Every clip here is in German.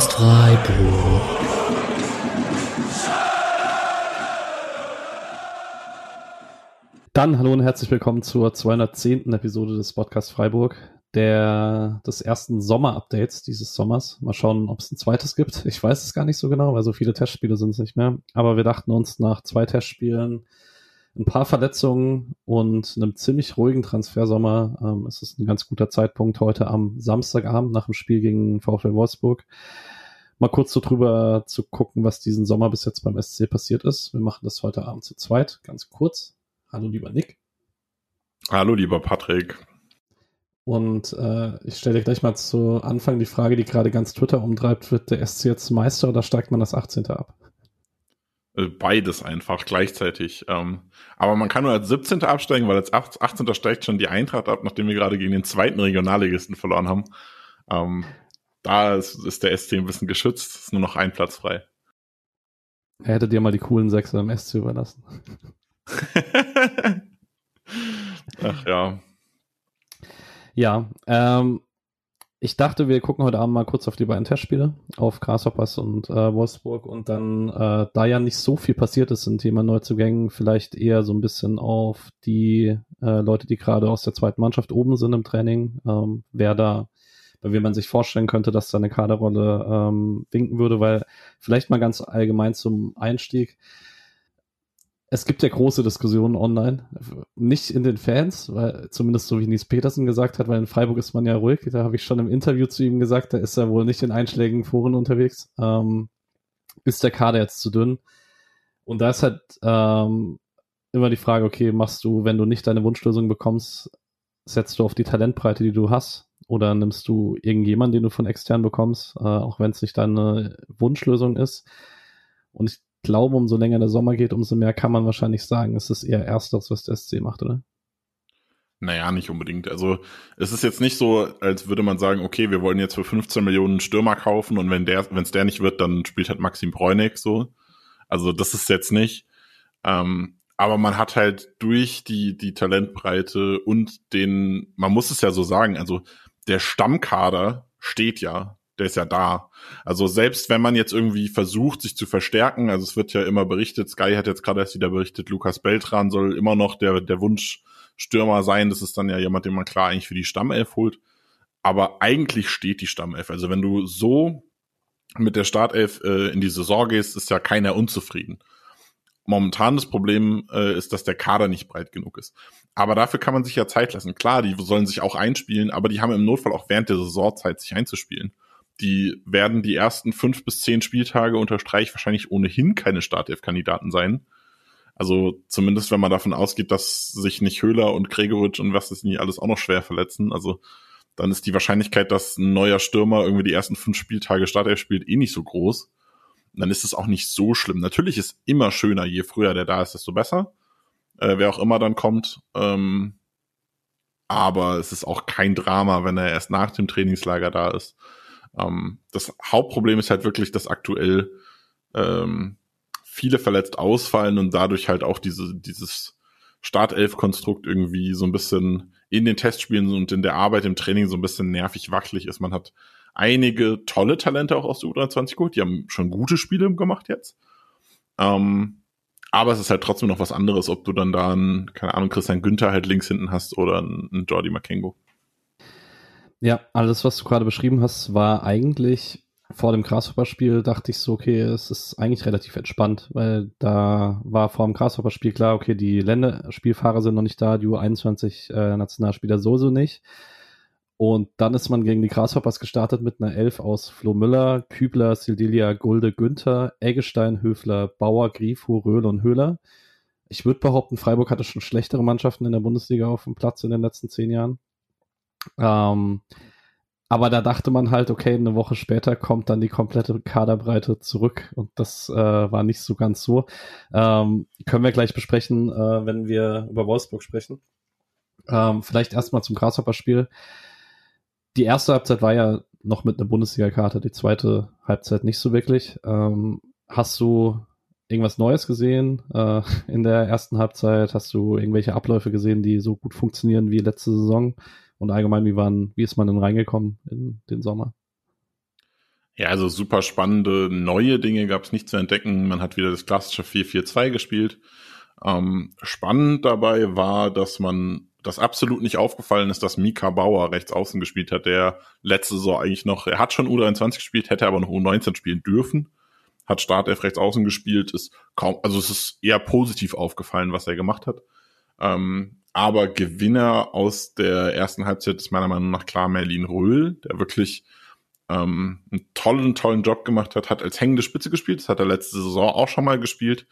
Podcast Freiburg. Dann hallo und herzlich willkommen zur 210. Episode des Podcast Freiburg, der des ersten Sommer-Updates dieses Sommers. Mal schauen, ob es ein zweites gibt. Ich weiß es gar nicht so genau, weil so viele Testspiele sind es nicht mehr. Aber wir dachten uns nach zwei Testspielen, ein paar Verletzungen und einem ziemlich ruhigen Transfersommer ähm, ist es ein ganz guter Zeitpunkt heute am Samstagabend nach dem Spiel gegen VfL Wolfsburg mal kurz so drüber zu gucken, was diesen Sommer bis jetzt beim SC passiert ist. Wir machen das heute Abend zu zweit, ganz kurz. Hallo lieber Nick. Hallo lieber Patrick. Und äh, ich stelle dir gleich mal zu Anfang die Frage, die gerade ganz Twitter umtreibt, wird der SC jetzt Meister oder steigt man das 18. ab? Äh, beides einfach gleichzeitig. Ähm, aber man kann nur als 17. absteigen, weil als 18. steigt schon die Eintracht ab, nachdem wir gerade gegen den zweiten Regionalligisten verloren haben. Ähm, da ist, ist, der SC ein bisschen geschützt, ist nur noch ein Platz frei. Er hätte dir mal die coolen Sechser im SC überlassen. Ach ja. Ja, ähm, ich dachte, wir gucken heute Abend mal kurz auf die beiden Testspiele, auf Grasshoppers und äh, Wolfsburg und dann, äh, da ja nicht so viel passiert ist im Thema Neuzugängen, vielleicht eher so ein bisschen auf die äh, Leute, die gerade aus der zweiten Mannschaft oben sind im Training, ähm, wer da, bei wem man sich vorstellen könnte, dass da eine Kaderrolle ähm, winken würde, weil vielleicht mal ganz allgemein zum Einstieg, es gibt ja große Diskussionen online. Nicht in den Fans, weil zumindest so wie Nies Petersen gesagt hat, weil in Freiburg ist man ja ruhig. Da habe ich schon im Interview zu ihm gesagt, da ist er wohl nicht in einschlägigen Foren unterwegs. Ähm, ist der Kader jetzt zu dünn? Und da ist halt ähm, immer die Frage, okay, machst du, wenn du nicht deine Wunschlösung bekommst, setzt du auf die Talentbreite, die du hast? Oder nimmst du irgendjemanden, den du von extern bekommst, äh, auch wenn es nicht deine Wunschlösung ist? Und ich glaube, umso länger der Sommer geht, umso mehr kann man wahrscheinlich sagen, es ist eher Ersteres, was der SC macht, oder? Naja, nicht unbedingt. Also es ist jetzt nicht so, als würde man sagen, okay, wir wollen jetzt für 15 Millionen Stürmer kaufen und wenn der, es der nicht wird, dann spielt halt Maxim Bräunig so. Also das ist jetzt nicht. Ähm, aber man hat halt durch die, die Talentbreite und den, man muss es ja so sagen, also der Stammkader steht ja der ist ja da. Also selbst wenn man jetzt irgendwie versucht, sich zu verstärken, also es wird ja immer berichtet, Sky hat jetzt gerade erst wieder berichtet, Lukas Beltran soll immer noch der, der Wunschstürmer sein. Das ist dann ja jemand, den man klar eigentlich für die Stammelf holt. Aber eigentlich steht die Stammelf. Also wenn du so mit der Startelf äh, in die Saison gehst, ist ja keiner unzufrieden. Momentan das Problem äh, ist, dass der Kader nicht breit genug ist. Aber dafür kann man sich ja Zeit lassen. Klar, die sollen sich auch einspielen, aber die haben im Notfall auch während der Saisonzeit sich einzuspielen die werden die ersten fünf bis zehn Spieltage unter Streich wahrscheinlich ohnehin keine Startelf-Kandidaten sein. Also zumindest wenn man davon ausgeht, dass sich nicht Höhler und Gregoritsch und was ist nie alles auch noch schwer verletzen. Also dann ist die Wahrscheinlichkeit, dass ein neuer Stürmer irgendwie die ersten fünf Spieltage Startelf spielt, eh nicht so groß. Dann ist es auch nicht so schlimm. Natürlich ist immer schöner, je früher der da ist, desto besser. Äh, wer auch immer dann kommt. Ähm, aber es ist auch kein Drama, wenn er erst nach dem Trainingslager da ist. Ähm, das Hauptproblem ist halt wirklich, dass aktuell ähm, viele verletzt ausfallen und dadurch halt auch diese, dieses Startelf-Konstrukt irgendwie so ein bisschen in den Testspielen und in der Arbeit im Training so ein bisschen nervig wackelig ist. Man hat einige tolle Talente auch aus der U23 geholt, die haben schon gute Spiele gemacht jetzt. Ähm, aber es ist halt trotzdem noch was anderes, ob du dann da einen, keine Ahnung, Christian Günther halt links hinten hast oder einen, einen Jordi Makengo. Ja, alles, was du gerade beschrieben hast, war eigentlich vor dem Grasshopper-Spiel, dachte ich so, okay, es ist eigentlich relativ entspannt, weil da war vor dem Grasshopper-Spiel klar, okay, die Länderspielfahrer sind noch nicht da, die U21 äh, sowieso nicht. Und dann ist man gegen die Grasshoppers gestartet mit einer Elf aus Flo Müller, Kübler, Sildilia, Gulde, Günther, Eggestein, Höfler, Bauer, Grifo, Röhl und Höhler. Ich würde behaupten, Freiburg hatte schon schlechtere Mannschaften in der Bundesliga auf dem Platz in den letzten zehn Jahren. Ähm, aber da dachte man halt, okay, eine Woche später kommt dann die komplette Kaderbreite zurück und das äh, war nicht so ganz so. Ähm, können wir gleich besprechen, äh, wenn wir über Wolfsburg sprechen. Ähm, vielleicht erstmal zum Grasshopper-Spiel. Die erste Halbzeit war ja noch mit einer Bundesliga-Karte, die zweite Halbzeit nicht so wirklich. Ähm, hast du irgendwas Neues gesehen äh, in der ersten Halbzeit? Hast du irgendwelche Abläufe gesehen, die so gut funktionieren wie letzte Saison? Und allgemein, wie, waren, wie ist man denn reingekommen in den Sommer? Ja, also super spannende neue Dinge gab es nicht zu entdecken. Man hat wieder das klassische 4-4-2 gespielt. Ähm, spannend dabei war, dass man das absolut nicht aufgefallen ist, dass Mika Bauer rechts außen gespielt hat, der letzte Saison eigentlich noch, er hat schon U23 gespielt, hätte aber noch U19 spielen dürfen, hat Startelf rechts außen gespielt, ist kaum, also es ist eher positiv aufgefallen, was er gemacht hat. Ähm, aber Gewinner aus der ersten Halbzeit ist meiner Meinung nach klar Merlin Röhl, der wirklich ähm, einen tollen, tollen Job gemacht hat, hat als hängende Spitze gespielt, das hat er letzte Saison auch schon mal gespielt,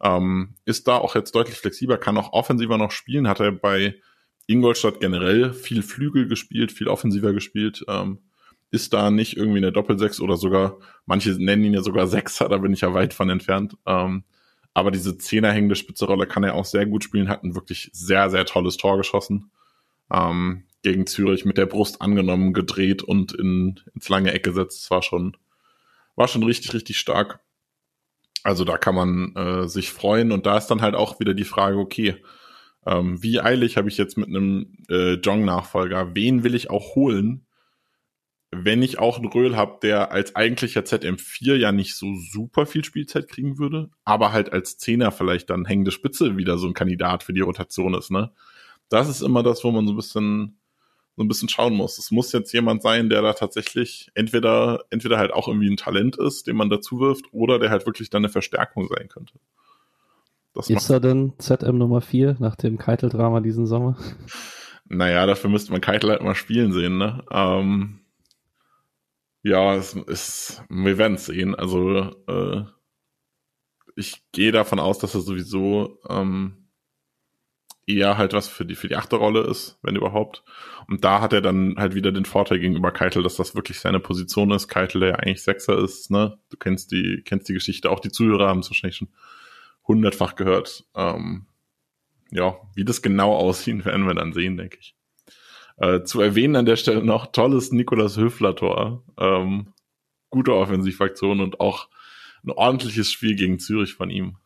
ähm, ist da auch jetzt deutlich flexibler, kann auch offensiver noch spielen, hat er bei Ingolstadt generell viel Flügel gespielt, viel offensiver gespielt, ähm, ist da nicht irgendwie eine Doppelsechs oder sogar, manche nennen ihn ja sogar Sechser, da bin ich ja weit von entfernt, ähm, aber diese Zehner hängende Spitze-Rolle kann er auch sehr gut spielen, hat ein wirklich sehr, sehr tolles Tor geschossen. Ähm, gegen Zürich mit der Brust angenommen, gedreht und in, ins lange Eck gesetzt. Das war schon, war schon richtig, richtig stark. Also da kann man äh, sich freuen. Und da ist dann halt auch wieder die Frage, okay, ähm, wie eilig habe ich jetzt mit einem äh, Jong-Nachfolger? Wen will ich auch holen? Wenn ich auch einen Röhl habe, der als eigentlicher ZM4 ja nicht so super viel Spielzeit kriegen würde, aber halt als Zehner vielleicht dann hängende Spitze wieder so ein Kandidat für die Rotation ist, ne? Das ist immer das, wo man so ein bisschen, so ein bisschen schauen muss. Es muss jetzt jemand sein, der da tatsächlich entweder, entweder halt auch irgendwie ein Talent ist, den man dazu wirft, oder der halt wirklich dann eine Verstärkung sein könnte. Das ist er denn ZM Nummer 4 nach dem Keitel-Drama diesen Sommer? Naja, dafür müsste man Keitel halt mal spielen sehen, ne? Ähm, ja, es ist, wir werden es sehen. Also äh, ich gehe davon aus, dass er sowieso ähm, eher halt was für die für die achte Rolle ist, wenn überhaupt. Und da hat er dann halt wieder den Vorteil gegenüber Keitel, dass das wirklich seine Position ist. Keitel, der ja eigentlich Sechser ist, ne? Du kennst die kennst die Geschichte. Auch die Zuhörer haben es wahrscheinlich schon hundertfach gehört. Ähm, ja, wie das genau aussehen, werden wir dann sehen, denke ich. Äh, zu erwähnen an der Stelle noch tolles Nikolas Höfler-Tor. Ähm, gute Offensivaktion und auch ein ordentliches Spiel gegen Zürich von ihm.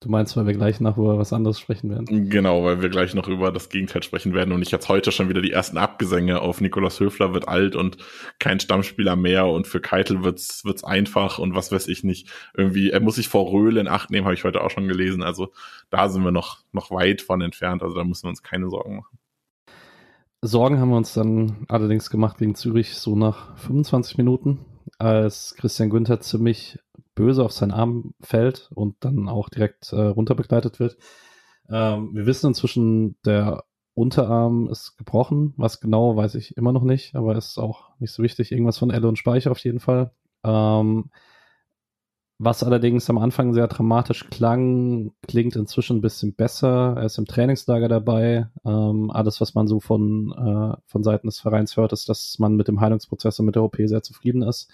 Du meinst, weil wir gleich noch über was anderes sprechen werden? Genau, weil wir gleich noch über das Gegenteil sprechen werden und ich jetzt heute schon wieder die ersten Abgesänge auf Nikolas Höfler wird alt und kein Stammspieler mehr und für Keitel wird's wird's einfach und was weiß ich nicht. Irgendwie, er muss sich vor Röhle in Acht nehmen, habe ich heute auch schon gelesen. Also da sind wir noch, noch weit von entfernt, also da müssen wir uns keine Sorgen machen. Sorgen haben wir uns dann allerdings gemacht gegen Zürich so nach 25 Minuten, als Christian Günther ziemlich böse auf seinen Arm fällt und dann auch direkt äh, runterbegleitet wird. Ähm, wir wissen inzwischen, der Unterarm ist gebrochen. Was genau, weiß ich immer noch nicht, aber ist auch nicht so wichtig. Irgendwas von Elle und Speicher auf jeden Fall. Ähm, was allerdings am Anfang sehr dramatisch klang, klingt inzwischen ein bisschen besser. Er ist im Trainingslager dabei. Ähm, alles, was man so von, äh, von Seiten des Vereins hört, ist, dass man mit dem Heilungsprozess und mit der OP sehr zufrieden ist.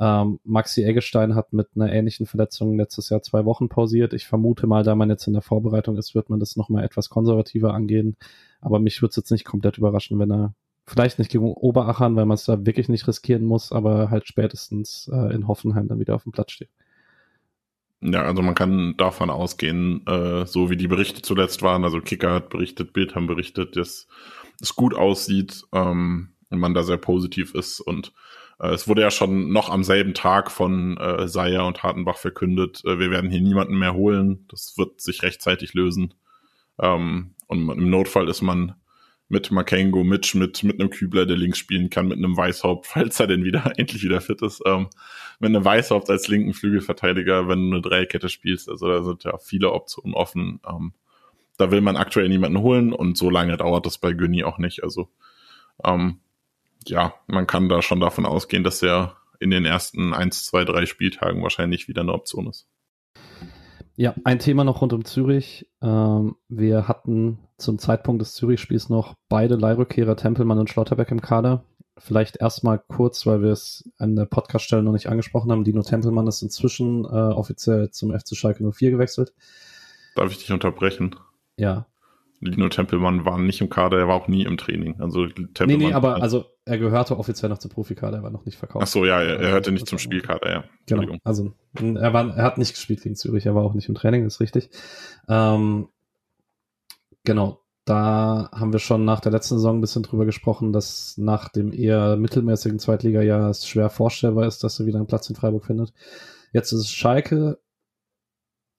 Ähm, Maxi Eggestein hat mit einer ähnlichen Verletzung letztes Jahr zwei Wochen pausiert. Ich vermute mal, da man jetzt in der Vorbereitung ist, wird man das nochmal etwas konservativer angehen. Aber mich würde es jetzt nicht komplett überraschen, wenn er vielleicht nicht gegen Oberachern, weil man es da wirklich nicht riskieren muss, aber halt spätestens äh, in Hoffenheim dann wieder auf dem Platz steht. Ja, also man kann davon ausgehen, äh, so wie die Berichte zuletzt waren, also Kicker hat berichtet, Bild haben berichtet, dass es gut aussieht ähm, und man da sehr positiv ist. Und äh, es wurde ja schon noch am selben Tag von äh, Seyer und Hartenbach verkündet, äh, wir werden hier niemanden mehr holen, das wird sich rechtzeitig lösen. Ähm, und im Notfall ist man mit Makengo, mit Schmidt, mit einem Kübler, der links spielen kann, mit einem Weißhaupt, falls er denn wieder endlich wieder fit ist, ähm, mit einem Weißhaupt als linken Flügelverteidiger, wenn du eine Dreikette spielst. Also da sind ja viele Optionen offen. Ähm, da will man aktuell niemanden holen und so lange dauert das bei Günni auch nicht. Also ähm, ja, man kann da schon davon ausgehen, dass er in den ersten eins, zwei, drei Spieltagen wahrscheinlich wieder eine Option ist. Ja, ein Thema noch rund um Zürich. Ähm, wir hatten zum Zeitpunkt des Zürich-Spiels noch beide Leihrückkehrer Tempelmann und Schlotterbeck im Kader. Vielleicht erstmal kurz, weil wir es an der Podcaststelle noch nicht angesprochen haben. Dino Tempelmann ist inzwischen äh, offiziell zum FC Schalke 04 gewechselt. Darf ich dich unterbrechen? Ja. Lino Tempelmann war nicht im Kader, er war auch nie im Training. Also Tempelmann, nee, nee, aber also er gehörte offiziell noch zum Profikader, er war noch nicht verkauft. Ach so, ja, er, er hörte nicht zum Spielkader, ja. Genau, also er, war, er hat nicht gespielt gegen Zürich, er war auch nicht im Training, ist richtig. Ähm, genau, da haben wir schon nach der letzten Saison ein bisschen drüber gesprochen, dass nach dem eher mittelmäßigen Zweitliga-Jahr es schwer vorstellbar ist, dass er wieder einen Platz in Freiburg findet. Jetzt ist es Schalke.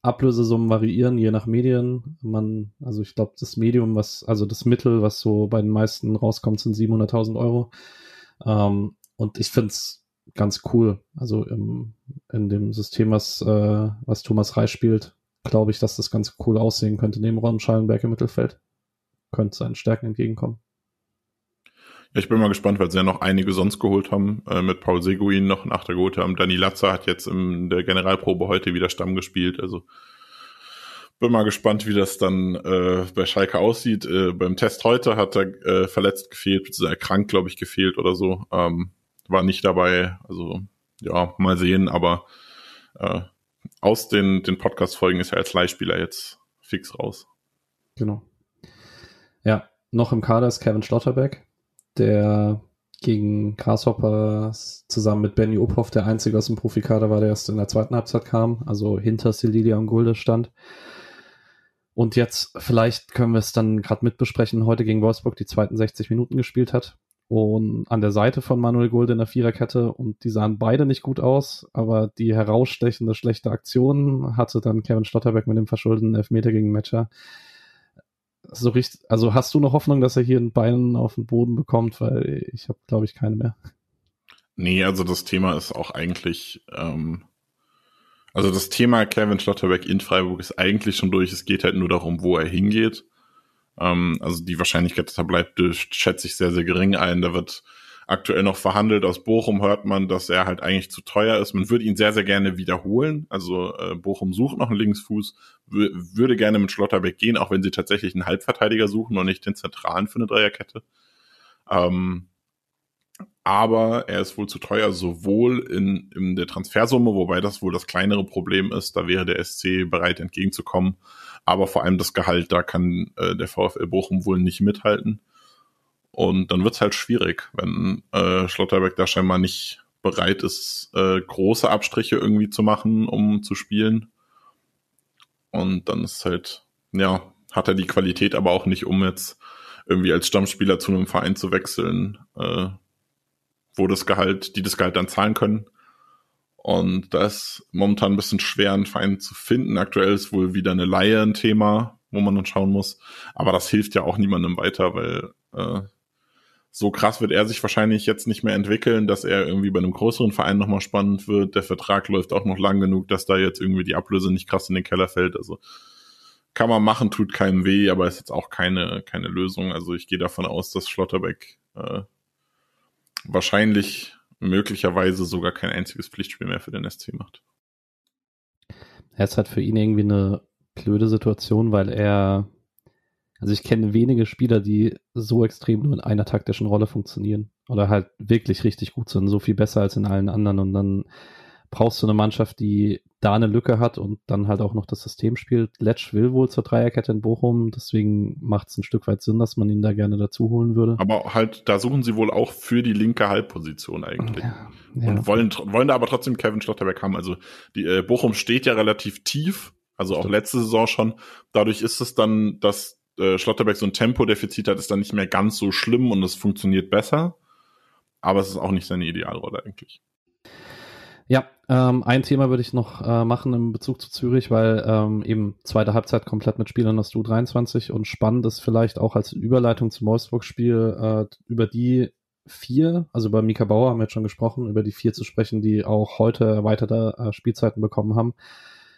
Ablösesummen variieren je nach Medien. Man, also ich glaube, das Medium, was, also das Mittel, was so bei den meisten rauskommt, sind 700.000 Euro. Ähm, und ich finde es ganz cool. Also im, in dem System, was, äh, was Thomas Reis spielt, glaube ich, dass das ganz cool aussehen könnte neben Ron Schallenberg im Mittelfeld. Könnte seinen Stärken entgegenkommen. Ja, ich bin mal gespannt, weil sie ja noch einige sonst geholt haben. Äh, mit Paul Seguin noch nach der Gute haben. Danny Latzer hat jetzt in der Generalprobe heute wieder Stamm gespielt. Also bin mal gespannt, wie das dann äh, bei Schalke aussieht. Äh, beim Test heute hat er äh, verletzt gefehlt, erkrankt, glaube ich, gefehlt oder so. Ähm, war nicht dabei. Also ja, mal sehen. Aber äh, aus den, den Podcast-Folgen ist er als Leihspieler jetzt fix raus. Genau. Ja, noch im Kader ist Kevin Schlotterbeck, der gegen Grasshopper zusammen mit Benny Ophoff der einzige aus dem Profikader war, der erst in der zweiten Halbzeit kam, also hinter Sililia und Gulde stand. Und jetzt, vielleicht können wir es dann gerade mitbesprechen, heute gegen Wolfsburg die zweiten 60 Minuten gespielt hat und an der Seite von Manuel Gulde in der Viererkette und die sahen beide nicht gut aus, aber die herausstechende schlechte Aktion hatte dann Kevin Stotterbeck mit dem verschuldeten Elfmeter gegen Matcher. So richtig, also hast du noch Hoffnung, dass er hier ein Bein auf den Boden bekommt, weil ich habe, glaube ich, keine mehr. Nee, also das Thema ist auch eigentlich, ähm, also das Thema Kevin Schlotterbeck in Freiburg ist eigentlich schon durch. Es geht halt nur darum, wo er hingeht. Ähm, also die Wahrscheinlichkeit, dass er bleibt, schätze ich sehr, sehr gering ein. Da wird aktuell noch verhandelt. Aus Bochum hört man, dass er halt eigentlich zu teuer ist. Man würde ihn sehr, sehr gerne wiederholen. Also äh, Bochum sucht noch einen Linksfuß, würde gerne mit Schlotterbeck gehen, auch wenn sie tatsächlich einen Halbverteidiger suchen und nicht den Zentralen für eine Dreierkette. Ähm, aber er ist wohl zu teuer, sowohl in, in der Transfersumme, wobei das wohl das kleinere Problem ist. Da wäre der SC bereit entgegenzukommen, aber vor allem das Gehalt, da kann äh, der VfL Bochum wohl nicht mithalten. Und dann wird's halt schwierig, wenn äh, Schlotterbeck da scheinbar nicht bereit ist, äh, große Abstriche irgendwie zu machen, um zu spielen. Und dann ist halt, ja, hat er die Qualität aber auch nicht, um jetzt irgendwie als Stammspieler zu einem Verein zu wechseln, äh, wo das Gehalt, die das Gehalt dann zahlen können. Und da ist momentan ein bisschen schwer, einen Verein zu finden. Aktuell ist wohl wieder eine Leihe ein Thema, wo man dann schauen muss. Aber das hilft ja auch niemandem weiter, weil äh, so krass wird er sich wahrscheinlich jetzt nicht mehr entwickeln, dass er irgendwie bei einem größeren Verein nochmal spannend wird. Der Vertrag läuft auch noch lang genug, dass da jetzt irgendwie die Ablöse nicht krass in den Keller fällt. Also kann man machen, tut keinem weh, aber ist jetzt auch keine, keine Lösung. Also ich gehe davon aus, dass Schlotterbeck äh, wahrscheinlich möglicherweise sogar kein einziges Pflichtspiel mehr für den SC macht. Er ist halt für ihn irgendwie eine blöde Situation, weil er, also ich kenne wenige Spieler, die so extrem nur in einer taktischen Rolle funktionieren oder halt wirklich richtig gut sind, so viel besser als in allen anderen und dann brauchst du eine Mannschaft, die da eine Lücke hat und dann halt auch noch das System spielt. Letsch will wohl zur Dreierkette in Bochum, deswegen macht es ein Stück weit Sinn, dass man ihn da gerne dazu holen würde. Aber halt, da suchen sie wohl auch für die linke Halbposition eigentlich. Ja, ja. Und wollen, wollen da aber trotzdem Kevin Schlotterbeck haben. Also die äh, Bochum steht ja relativ tief, also Stimmt. auch letzte Saison schon. Dadurch ist es dann, dass äh, Schlotterbeck so ein Tempodefizit hat, ist dann nicht mehr ganz so schlimm und es funktioniert besser. Aber es ist auch nicht seine Idealrolle eigentlich. Ja, ähm, ein Thema würde ich noch äh, machen im Bezug zu Zürich, weil ähm, eben zweite Halbzeit komplett mit Spielern aus du 23 und spannend ist vielleicht auch als Überleitung zum Wolfsburg-Spiel äh, über die vier, also über Mika Bauer haben wir jetzt schon gesprochen, über die vier zu sprechen, die auch heute erweiterte äh, Spielzeiten bekommen haben,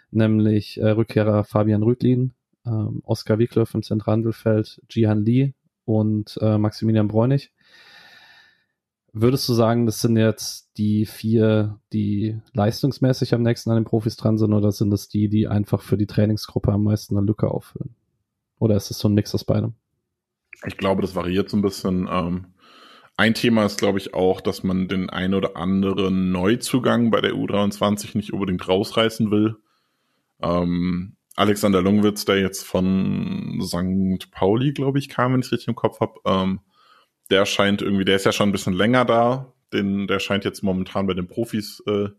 nämlich äh, Rückkehrer Fabian Rüdlin, ähm, Oskar Wieklöff im Zentralmittelfeld, Jihan Lee und äh, Maximilian Bräunig. Würdest du sagen, das sind jetzt die vier, die leistungsmäßig am nächsten an den Profis dran sind, oder sind das die, die einfach für die Trainingsgruppe am meisten eine Lücke auffüllen? Oder ist es so ein Mix aus beidem? Ich glaube, das variiert so ein bisschen. Ähm, ein Thema ist, glaube ich, auch, dass man den ein oder anderen Neuzugang bei der U23 nicht unbedingt rausreißen will. Ähm, Alexander Lungwitz, der jetzt von St. Pauli, glaube ich, kam, wenn ich es richtig im Kopf habe, ähm, der scheint irgendwie, der ist ja schon ein bisschen länger da. Den, der scheint jetzt momentan bei den Profis äh,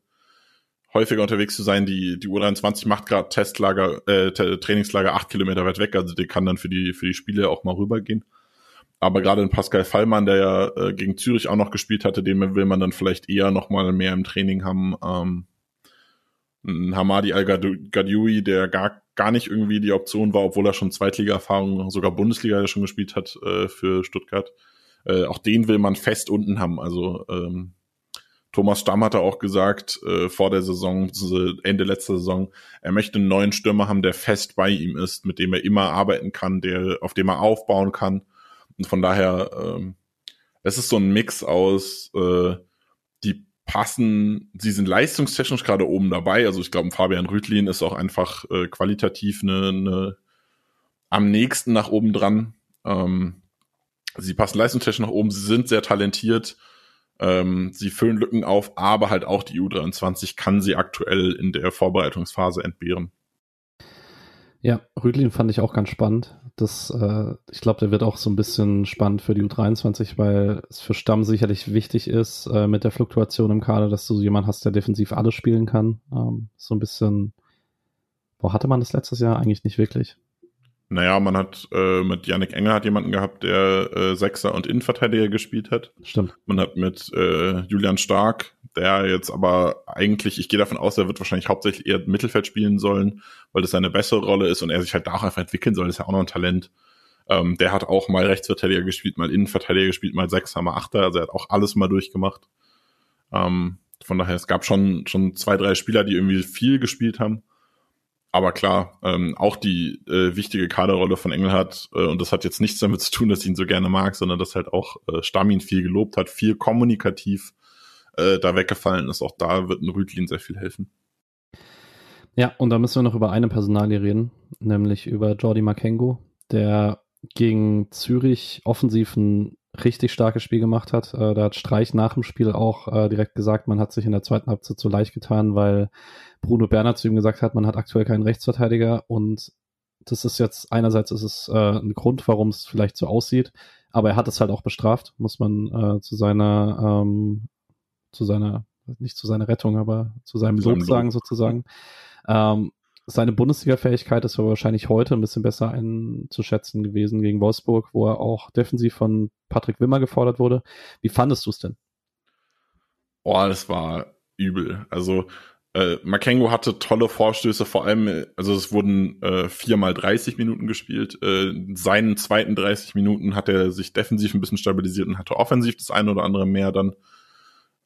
häufiger unterwegs zu sein. Die, die U23 macht gerade Testlager, äh, Trainingslager acht Kilometer weit weg, also die kann dann für die, für die Spiele auch mal rübergehen. Aber gerade in Pascal Fallmann, der ja äh, gegen Zürich auch noch gespielt hatte, den will man dann vielleicht eher noch mal mehr im Training haben. Ähm, Hamadi Al-Gadioui, der gar, gar nicht irgendwie die Option war, obwohl er schon Zweitliga-Erfahrung, sogar Bundesliga schon gespielt hat äh, für Stuttgart. Äh, auch den will man fest unten haben. Also ähm, Thomas Stamm hatte auch gesagt äh, vor der Saison, Ende letzter Saison, er möchte einen neuen Stürmer haben, der fest bei ihm ist, mit dem er immer arbeiten kann, der, auf dem er aufbauen kann. Und von daher, ähm, es ist so ein Mix aus, äh, die passen, sie sind leistungstechnisch gerade oben dabei. Also ich glaube, Fabian Rüdlin ist auch einfach äh, qualitativ eine, eine am nächsten nach oben dran. Ähm, sie passen leistungstechnisch nach oben, sie sind sehr talentiert, ähm, sie füllen Lücken auf, aber halt auch die U23 kann sie aktuell in der Vorbereitungsphase entbehren. Ja, Rüdlin fand ich auch ganz spannend. Das, äh, ich glaube, der wird auch so ein bisschen spannend für die U23, weil es für Stamm sicherlich wichtig ist, äh, mit der Fluktuation im Kader, dass du jemanden hast, der defensiv alles spielen kann. Ähm, so ein bisschen, wo hatte man das letztes Jahr eigentlich nicht wirklich? Naja, man hat äh, mit Yannick Enger hat jemanden gehabt, der äh, Sechser und Innenverteidiger gespielt hat. Stimmt. Man hat mit äh, Julian Stark, der jetzt aber eigentlich, ich gehe davon aus, er wird wahrscheinlich hauptsächlich eher Mittelfeld spielen sollen, weil das seine bessere Rolle ist und er sich halt da auch einfach entwickeln soll, das ist ja auch noch ein Talent. Ähm, der hat auch mal Rechtsverteidiger gespielt, mal Innenverteidiger gespielt, mal Sechser, mal Achter, also er hat auch alles mal durchgemacht. Ähm, von daher, es gab schon, schon zwei, drei Spieler, die irgendwie viel gespielt haben. Aber klar, ähm, auch die äh, wichtige Kaderrolle von Engelhardt, äh, und das hat jetzt nichts damit zu tun, dass ich ihn so gerne mag, sondern dass halt auch äh, Stamin viel gelobt hat, viel kommunikativ äh, da weggefallen ist. Auch da wird ein Rüdlin sehr viel helfen. Ja, und da müssen wir noch über eine Personalie reden, nämlich über Jordi Makengo, der gegen Zürich offensiv ein richtig starkes Spiel gemacht hat. Äh, da hat Streich nach dem Spiel auch äh, direkt gesagt, man hat sich in der zweiten Halbzeit zu leicht getan, weil Bruno Bernhard zu ihm gesagt hat, man hat aktuell keinen Rechtsverteidiger und das ist jetzt einerseits ist es äh, ein Grund, warum es vielleicht so aussieht, aber er hat es halt auch bestraft, muss man äh, zu seiner ähm, zu seiner nicht zu seiner Rettung, aber zu seinem Lob sagen sozusagen. Ähm, seine Bundesliga-Fähigkeit ist aber wahrscheinlich heute ein bisschen besser einzuschätzen gewesen gegen Wolfsburg, wo er auch defensiv von Patrick Wimmer gefordert wurde. Wie fandest du es denn? Boah, das war übel. Also äh, Makengo hatte tolle Vorstöße, vor allem, also es wurden äh, viermal 30 Minuten gespielt. Äh, seinen zweiten 30 Minuten hat er sich defensiv ein bisschen stabilisiert und hatte offensiv das eine oder andere mehr dann.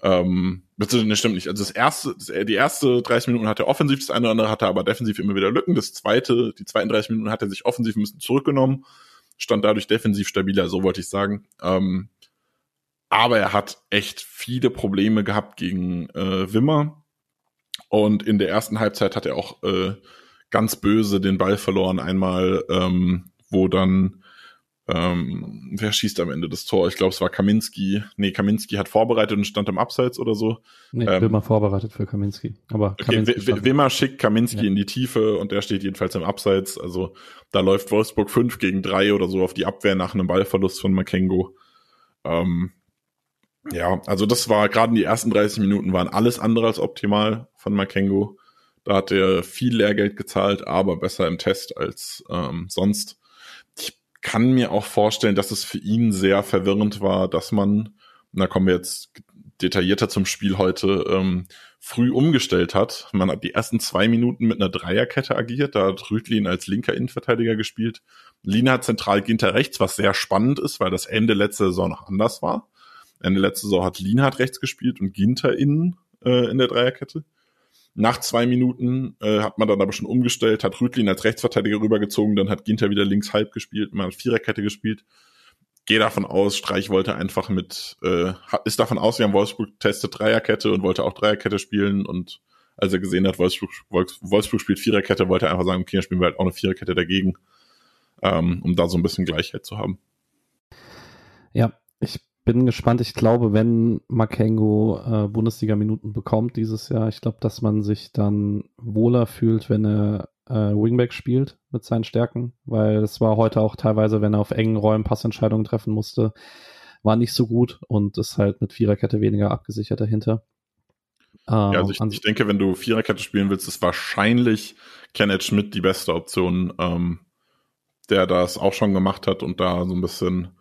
Ähm, bitte, ne, stimmt nicht. Also das erste, das, die erste 30 Minuten hat er offensiv, das eine oder andere hatte er aber defensiv immer wieder Lücken. Das zweite, die zweiten 30 Minuten hat er sich offensiv ein bisschen zurückgenommen, stand dadurch defensiv stabiler, so wollte ich sagen. Ähm, aber er hat echt viele Probleme gehabt gegen äh, Wimmer und in der ersten Halbzeit hat er auch äh, ganz böse den Ball verloren. Einmal, ähm, wo dann ähm, wer schießt am Ende das Tor? Ich glaube, es war Kaminski. Nee, Kaminski hat vorbereitet und stand im Abseits oder so. Nee, ähm, Wimmer vorbereitet für Kaminski. Aber Kaminski okay, Wimmer schickt Kaminski ja. in die Tiefe und der steht jedenfalls im Abseits. Also da läuft Wolfsburg 5 gegen 3 oder so auf die Abwehr nach einem Ballverlust von Makengo. Ähm, ja, also das war gerade in die ersten 30 Minuten waren alles andere als optimal von Makengo. Da hat er viel Lehrgeld gezahlt, aber besser im Test als ähm, sonst. Ich kann mir auch vorstellen, dass es für ihn sehr verwirrend war, dass man, da kommen wir jetzt detaillierter zum Spiel heute, ähm, früh umgestellt hat. Man hat die ersten zwei Minuten mit einer Dreierkette agiert. Da hat Rüdlin als linker Innenverteidiger gespielt. Lina hat zentral Ginter rechts, was sehr spannend ist, weil das Ende letzter Saison noch anders war. Ende letzte Saison hat Lienhardt rechts gespielt und Ginter innen äh, in der Dreierkette. Nach zwei Minuten äh, hat man dann aber schon umgestellt, hat Rüdlin als Rechtsverteidiger rübergezogen, dann hat Ginter wieder links halb gespielt, man hat Viererkette gespielt. Gehe davon aus, Streich wollte einfach mit, äh, ist davon aus, wir haben Wolfsburg testet Dreierkette und wollte auch Dreierkette spielen und als er gesehen hat, Wolfsburg, Wolfsburg spielt Viererkette, wollte er einfach sagen, okay, dann spielen wir halt auch eine Viererkette dagegen, ähm, um da so ein bisschen Gleichheit zu haben. Ja, ich bin gespannt. Ich glaube, wenn Makengo äh, Bundesliga-Minuten bekommt dieses Jahr, ich glaube, dass man sich dann wohler fühlt, wenn er äh, Wingback spielt mit seinen Stärken, weil es war heute auch teilweise, wenn er auf engen Räumen Passentscheidungen treffen musste, war nicht so gut und ist halt mit Viererkette weniger abgesichert dahinter. ja, also ich, ich, denke, wenn du Viererkette spielen willst, ist wahrscheinlich Kenneth Schmidt die beste Option, ähm, der das auch schon gemacht hat und da so ein bisschen,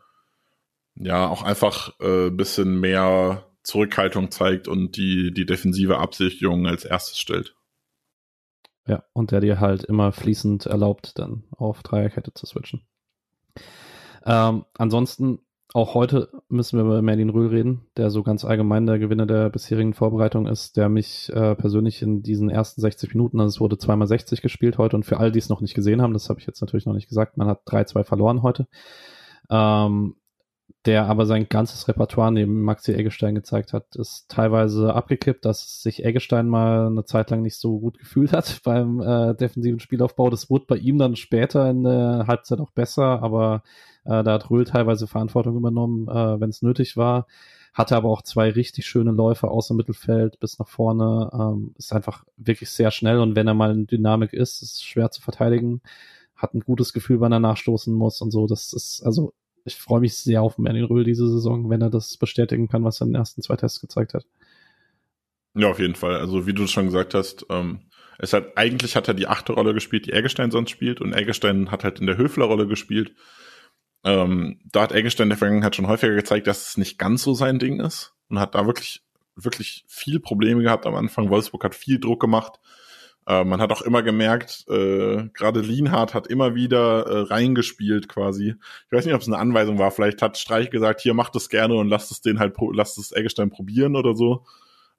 ja, auch einfach äh, bisschen mehr Zurückhaltung zeigt und die, die defensive Absicherung als erstes stellt. Ja, und der dir halt immer fließend erlaubt, dann auf Dreierkette zu switchen. Ähm, ansonsten, auch heute müssen wir über Merlin Rühl reden, der so ganz allgemein der Gewinner der bisherigen Vorbereitung ist, der mich äh, persönlich in diesen ersten 60 Minuten, also es wurde zweimal 60 gespielt heute und für all die es noch nicht gesehen haben, das habe ich jetzt natürlich noch nicht gesagt, man hat 3-2 verloren heute. Ähm, der aber sein ganzes Repertoire neben Maxi Eggestein gezeigt hat, ist teilweise abgekippt, dass sich Eggestein mal eine Zeit lang nicht so gut gefühlt hat beim äh, defensiven Spielaufbau. Das wurde bei ihm dann später in der Halbzeit auch besser, aber äh, da hat Röhl teilweise Verantwortung übernommen, äh, wenn es nötig war. Hatte aber auch zwei richtig schöne Läufe aus dem Mittelfeld bis nach vorne. Ähm, ist einfach wirklich sehr schnell und wenn er mal in Dynamik ist, ist es schwer zu verteidigen. Hat ein gutes Gefühl, wann er nachstoßen muss und so. Das ist also ich freue mich sehr auf Merlin Röhl diese Saison, wenn er das bestätigen kann, was er in den ersten zwei Tests gezeigt hat. Ja, auf jeden Fall. Also wie du schon gesagt hast, ähm, es hat eigentlich hat er die achte Rolle gespielt, die Eggestein sonst spielt, und Eggestein hat halt in der Höfler-Rolle gespielt. Ähm, da hat Eggestein in der Vergangenheit schon häufiger gezeigt, dass es nicht ganz so sein Ding ist und hat da wirklich wirklich viel Probleme gehabt am Anfang. Wolfsburg hat viel Druck gemacht. Äh, man hat auch immer gemerkt, äh, gerade Lienhardt hat immer wieder äh, reingespielt quasi. Ich weiß nicht, ob es eine Anweisung war. Vielleicht hat Streich gesagt, hier macht es gerne und lasst es den halt, lasst es Eggestein probieren oder so.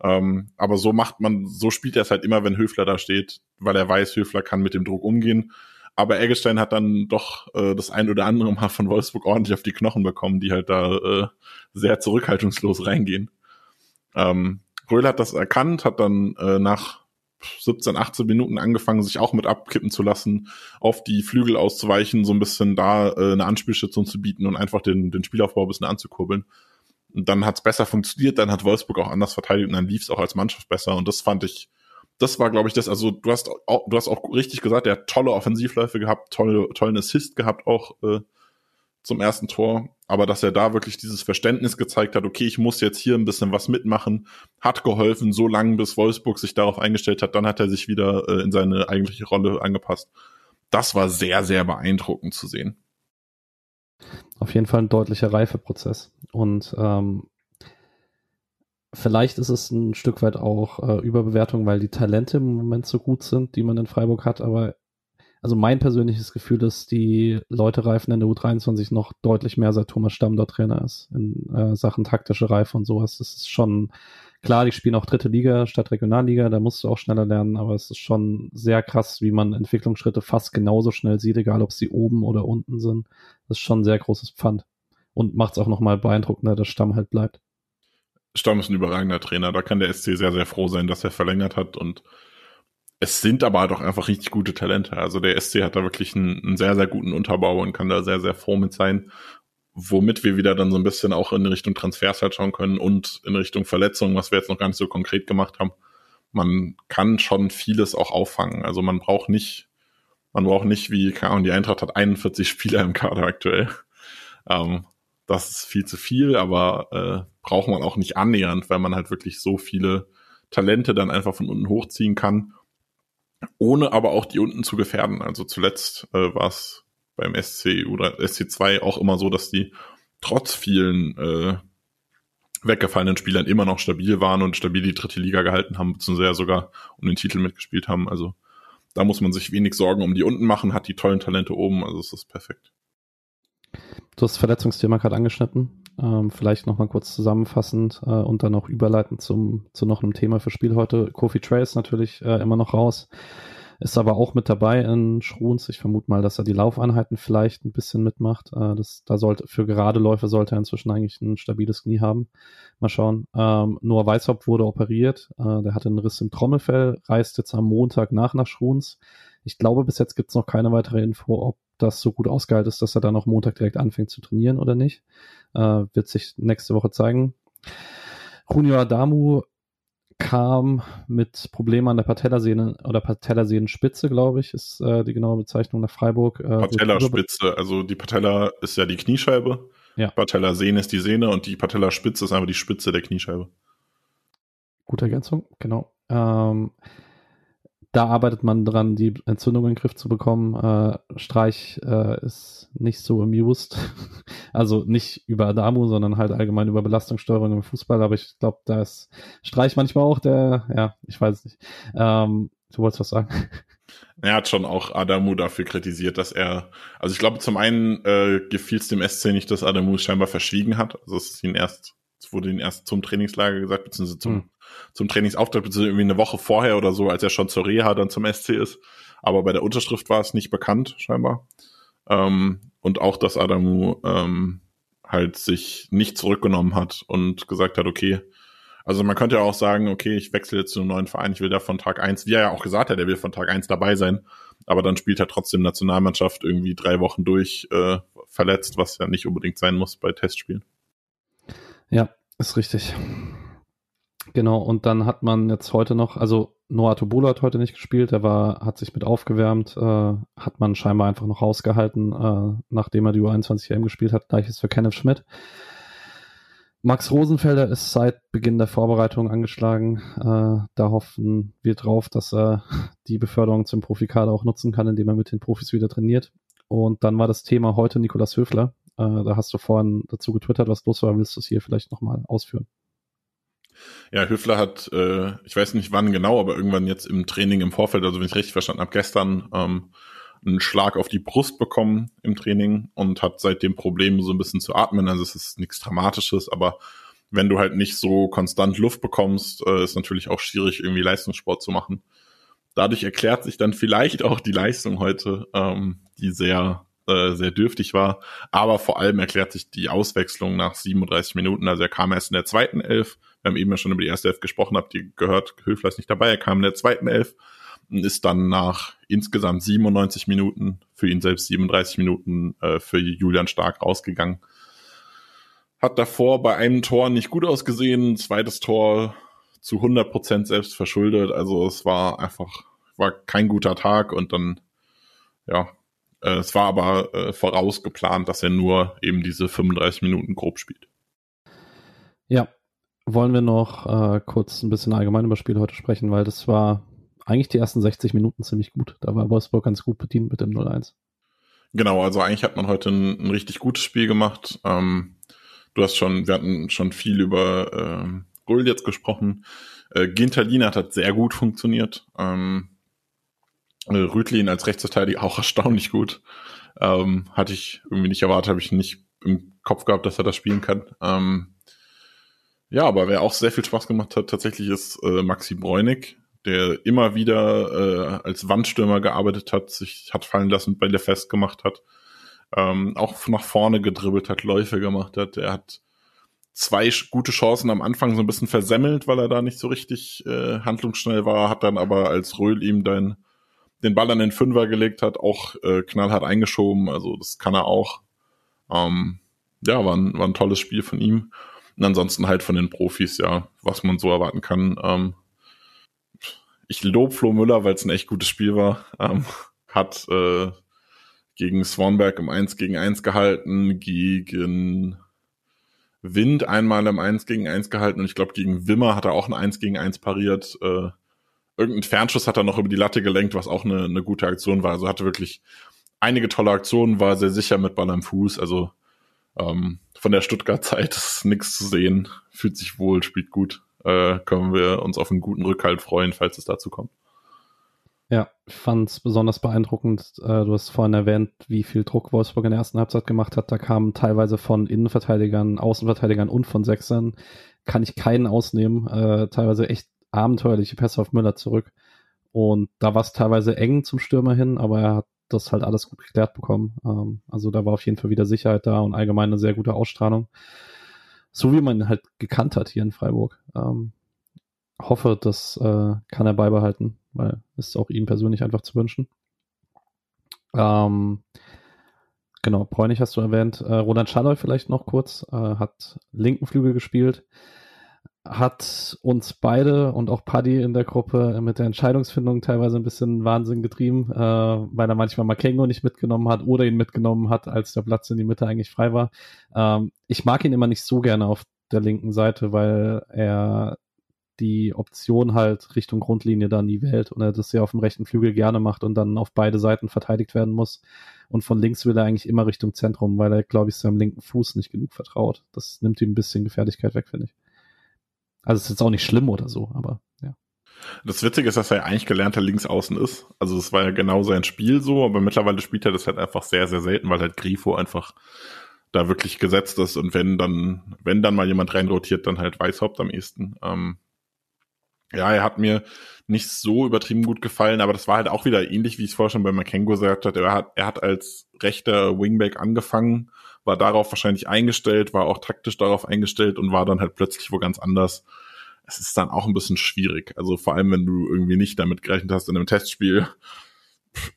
Ähm, aber so macht man, so spielt er es halt immer, wenn Höfler da steht, weil er weiß, Höfler kann mit dem Druck umgehen. Aber Eggestein hat dann doch äh, das ein oder andere Mal von Wolfsburg ordentlich auf die Knochen bekommen, die halt da äh, sehr zurückhaltungslos reingehen. Ähm, Röhl hat das erkannt, hat dann äh, nach 17, 18 Minuten angefangen, sich auch mit abkippen zu lassen, auf die Flügel auszuweichen, so ein bisschen da äh, eine Anspielstation zu bieten und einfach den, den Spielaufbau ein bisschen anzukurbeln. Und dann hat's besser funktioniert, dann hat Wolfsburg auch anders verteidigt und dann lief's auch als Mannschaft besser. Und das fand ich, das war, glaube ich, das, also du hast auch, du hast auch richtig gesagt, der hat tolle Offensivläufe gehabt, tolle, tollen Assist gehabt auch äh, zum ersten Tor aber dass er da wirklich dieses Verständnis gezeigt hat, okay, ich muss jetzt hier ein bisschen was mitmachen, hat geholfen, so lange bis Wolfsburg sich darauf eingestellt hat, dann hat er sich wieder äh, in seine eigentliche Rolle angepasst. Das war sehr, sehr beeindruckend zu sehen. Auf jeden Fall ein deutlicher Reifeprozess. Und ähm, vielleicht ist es ein Stück weit auch äh, Überbewertung, weil die Talente im Moment so gut sind, die man in Freiburg hat, aber also mein persönliches Gefühl ist, die Leute reifen in der U23 noch deutlich mehr, seit Thomas Stamm dort Trainer ist, in äh, Sachen taktische Reife und sowas. Das ist schon, klar, die spielen auch dritte Liga statt Regionalliga, da musst du auch schneller lernen, aber es ist schon sehr krass, wie man Entwicklungsschritte fast genauso schnell sieht, egal ob sie oben oder unten sind. Das ist schon ein sehr großes Pfand. Und macht es auch nochmal beeindruckender, dass Stamm halt bleibt. Stamm ist ein überragender Trainer. Da kann der SC sehr, sehr froh sein, dass er verlängert hat und es sind aber halt auch einfach richtig gute Talente. Also der SC hat da wirklich einen, einen, sehr, sehr guten Unterbau und kann da sehr, sehr froh mit sein. Womit wir wieder dann so ein bisschen auch in Richtung Transfers halt schauen können und in Richtung Verletzungen, was wir jetzt noch gar nicht so konkret gemacht haben. Man kann schon vieles auch auffangen. Also man braucht nicht, man braucht nicht wie, und die Eintracht hat 41 Spieler im Kader aktuell. Ähm, das ist viel zu viel, aber äh, braucht man auch nicht annähernd, weil man halt wirklich so viele Talente dann einfach von unten hochziehen kann ohne aber auch die unten zu gefährden. Also zuletzt äh, war es beim SC oder SC2 auch immer so, dass die trotz vielen äh, weggefallenen Spielern immer noch stabil waren und stabil die dritte Liga gehalten haben, beziehungsweise sogar um den Titel mitgespielt haben. Also da muss man sich wenig Sorgen um die unten machen, hat die tollen Talente oben, also es ist perfekt. Du hast das Verletzungsthema gerade angeschnitten. Ähm, vielleicht nochmal kurz zusammenfassend äh, und dann auch überleitend zum, zu noch einem Thema für Spiel heute. Kofi Trey ist natürlich äh, immer noch raus, ist aber auch mit dabei in Schruns. Ich vermute mal, dass er die Laufeinheiten vielleicht ein bisschen mitmacht. Äh, das, da sollte, für gerade Läufe sollte er inzwischen eigentlich ein stabiles Knie haben. Mal schauen. Ähm, Noah Weishaupt wurde operiert. Äh, der hatte einen Riss im Trommelfell, reist jetzt am Montag nach nach Schruns. Ich glaube, bis jetzt gibt es noch keine weitere Info, ob das so gut ausgehalten ist, dass er dann auch Montag direkt anfängt zu trainieren oder nicht. Äh, wird sich nächste Woche zeigen. Junio Adamu kam mit Problemen an der Patellasehne oder Patellasehnenspitze, glaube ich, ist äh, die genaue Bezeichnung nach Freiburg. Äh, Patellaspitze, also die Patella ist ja die Kniescheibe. Ja. Patellasehne ist die Sehne und die Patellaspitze ist einfach die Spitze der Kniescheibe. gute Ergänzung, genau. Ähm, da arbeitet man dran, die Entzündung in den Griff zu bekommen. Äh, Streich äh, ist nicht so amused. also nicht über Adamu, sondern halt allgemein über Belastungssteuerung im Fußball. Aber ich glaube, da ist Streich manchmal auch der, ja, ich weiß es nicht. Ähm, du wolltest was sagen? Er hat schon auch Adamu dafür kritisiert, dass er, also ich glaube, zum einen äh, gefiel es dem SC nicht, dass Adamu scheinbar verschwiegen hat. Also es ist ihn erst, es wurde ihn erst zum Trainingslager gesagt, beziehungsweise zum, hm. Zum Trainingsauftrag, beziehungsweise irgendwie eine Woche vorher oder so, als er schon zur Reha dann zum SC ist. Aber bei der Unterschrift war es nicht bekannt, scheinbar. Ähm, und auch, dass Adamu ähm, halt sich nicht zurückgenommen hat und gesagt hat, okay, also man könnte ja auch sagen, okay, ich wechsle jetzt zu einem neuen Verein, ich will da von Tag eins, wie er ja auch gesagt hat, er will von Tag eins dabei sein, aber dann spielt er trotzdem Nationalmannschaft irgendwie drei Wochen durch äh, verletzt, was ja nicht unbedingt sein muss bei Testspielen. Ja, ist richtig. Genau, und dann hat man jetzt heute noch, also Noah Tobula hat heute nicht gespielt, er war, hat sich mit aufgewärmt, äh, hat man scheinbar einfach noch rausgehalten, äh, nachdem er die U21 EM gespielt hat. Gleiches für Kenneth Schmidt. Max Rosenfelder ist seit Beginn der Vorbereitung angeschlagen. Äh, da hoffen wir drauf, dass er die Beförderung zum Profikader auch nutzen kann, indem er mit den Profis wieder trainiert. Und dann war das Thema heute Nikolas Höfler. Äh, da hast du vorhin dazu getwittert, was los war. Willst du es hier vielleicht nochmal ausführen? Ja, Höfler hat, äh, ich weiß nicht wann genau, aber irgendwann jetzt im Training im Vorfeld, also wenn ich richtig verstanden habe, gestern ähm, einen Schlag auf die Brust bekommen im Training und hat seitdem Probleme so ein bisschen zu atmen. Also es ist nichts Dramatisches, aber wenn du halt nicht so konstant Luft bekommst, äh, ist natürlich auch schwierig, irgendwie Leistungssport zu machen. Dadurch erklärt sich dann vielleicht auch die Leistung heute, ähm, die sehr, äh, sehr dürftig war. Aber vor allem erklärt sich die Auswechslung nach 37 Minuten. Also er kam erst in der zweiten Elf. Wir haben eben ja schon über die erste Elf gesprochen, habt ihr gehört, Höfler nicht dabei. Er kam in der zweiten Elf und ist dann nach insgesamt 97 Minuten, für ihn selbst 37 Minuten äh, für Julian Stark rausgegangen. Hat davor bei einem Tor nicht gut ausgesehen, zweites Tor zu 100 Prozent selbst verschuldet. Also es war einfach, war kein guter Tag und dann, ja, äh, es war aber äh, vorausgeplant, dass er nur eben diese 35 Minuten grob spielt. Ja, wollen wir noch äh, kurz ein bisschen allgemein über das Spiel heute sprechen, weil das war eigentlich die ersten 60 Minuten ziemlich gut. Da war Wolfsburg ganz gut bedient mit dem 0-1. Genau, also eigentlich hat man heute ein, ein richtig gutes Spiel gemacht. Ähm, du hast schon, wir hatten schon viel über äh, Gull jetzt gesprochen. Äh, Gintalina hat sehr gut funktioniert. Ähm, äh, Rüdlin als Rechtsverteidiger auch erstaunlich gut. Ähm, hatte ich irgendwie nicht erwartet, habe ich nicht im Kopf gehabt, dass er das spielen kann. Ähm, ja, aber wer auch sehr viel Spaß gemacht hat, tatsächlich ist äh, Maxi Bräunig, der immer wieder äh, als Wandstürmer gearbeitet hat, sich hat fallen lassen, Bälle festgemacht hat, ähm, auch nach vorne gedribbelt hat, Läufe gemacht hat. Er hat zwei gute Chancen am Anfang so ein bisschen versemmelt, weil er da nicht so richtig äh, handlungsschnell war, hat dann aber als Röhl ihm dann den Ball an den Fünfer gelegt hat, auch äh, knallhart eingeschoben, also das kann er auch. Ähm, ja, war ein, war ein tolles Spiel von ihm. Und ansonsten halt von den Profis, ja, was man so erwarten kann. Ähm, ich lob Flo Müller, weil es ein echt gutes Spiel war. Ähm, hat äh, gegen Swanberg im 1 gegen 1 gehalten, gegen Wind einmal im 1 gegen 1 gehalten und ich glaube gegen Wimmer hat er auch ein 1 gegen 1 pariert. Äh, irgendein Fernschuss hat er noch über die Latte gelenkt, was auch eine, eine gute Aktion war. Also hatte wirklich einige tolle Aktionen, war sehr sicher mit Ball am Fuß. Also ähm, von der Stuttgart-Zeit ist nichts zu sehen. Fühlt sich wohl, spielt gut äh, können wir uns auf einen guten Rückhalt freuen, falls es dazu kommt. Ja, ich fand es besonders beeindruckend. Äh, du hast vorhin erwähnt, wie viel Druck Wolfsburg in der ersten Halbzeit gemacht hat. Da kamen teilweise von Innenverteidigern, Außenverteidigern und von Sechsern. Kann ich keinen ausnehmen. Äh, teilweise echt abenteuerliche Pässe auf Müller zurück. Und da war es teilweise eng zum Stürmer hin, aber er hat das halt alles gut geklärt bekommen. Ähm, also da war auf jeden Fall wieder Sicherheit da und allgemein eine sehr gute Ausstrahlung so wie man ihn halt gekannt hat hier in Freiburg. Ähm, hoffe, das äh, kann er beibehalten, weil es auch ihm persönlich einfach zu wünschen. Ähm, genau, Bräunig hast du erwähnt. Äh, Roland Schalloy vielleicht noch kurz, äh, hat linken Flügel gespielt hat uns beide und auch Paddy in der Gruppe mit der Entscheidungsfindung teilweise ein bisschen Wahnsinn getrieben, äh, weil er manchmal Makengo nicht mitgenommen hat oder ihn mitgenommen hat, als der Platz in die Mitte eigentlich frei war. Ähm, ich mag ihn immer nicht so gerne auf der linken Seite, weil er die Option halt Richtung Grundlinie dann die wählt und er das ja auf dem rechten Flügel gerne macht und dann auf beide Seiten verteidigt werden muss. Und von links will er eigentlich immer Richtung Zentrum, weil er, glaube ich, seinem linken Fuß nicht genug vertraut. Das nimmt ihm ein bisschen Gefährlichkeit weg, finde ich. Also ist jetzt auch nicht schlimm oder so, aber ja. Das Witzige ist, dass er eigentlich gelernter Linksaußen ist. Also es war ja genau sein Spiel so, aber mittlerweile spielt er das halt einfach sehr, sehr selten, weil halt Grifo einfach da wirklich gesetzt ist und wenn dann, wenn dann mal jemand reinrotiert, dann halt Weißhaupt am ehesten. Ähm, ja, er hat mir nicht so übertrieben gut gefallen, aber das war halt auch wieder ähnlich, wie ich es vorher schon bei Makengo gesagt hat. Er hat, er hat als rechter Wingback angefangen, war darauf wahrscheinlich eingestellt, war auch taktisch darauf eingestellt und war dann halt plötzlich wo ganz anders. Es ist dann auch ein bisschen schwierig. Also vor allem, wenn du irgendwie nicht damit gerechnet hast in einem Testspiel.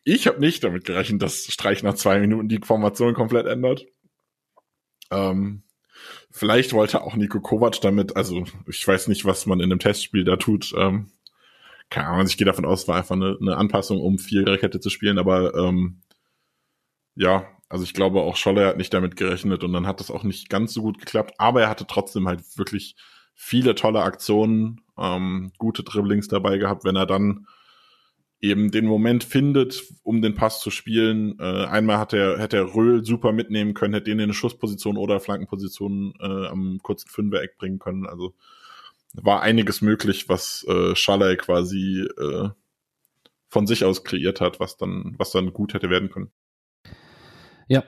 Ich habe nicht damit gerechnet, dass Streich nach zwei Minuten die Formation komplett ändert. Ähm, vielleicht wollte auch Nico Kovac damit, also ich weiß nicht, was man in einem Testspiel da tut. Ähm, keine Ahnung, ich gehe davon aus, es war einfach eine, eine Anpassung, um Viererkette zu spielen, aber ähm, ja, also ich glaube auch Scholler hat nicht damit gerechnet und dann hat das auch nicht ganz so gut geklappt, aber er hatte trotzdem halt wirklich viele tolle Aktionen, ähm, gute Dribblings dabei gehabt, wenn er dann eben den Moment findet, um den Pass zu spielen. Äh, einmal hat er, hätte er Röhl super mitnehmen können, hätte ihn in eine Schussposition oder Flankenposition äh, am kurzen Fünfereck bringen können. Also war einiges möglich, was äh, Schalay quasi äh, von sich aus kreiert hat, was dann, was dann gut hätte werden können. Ja,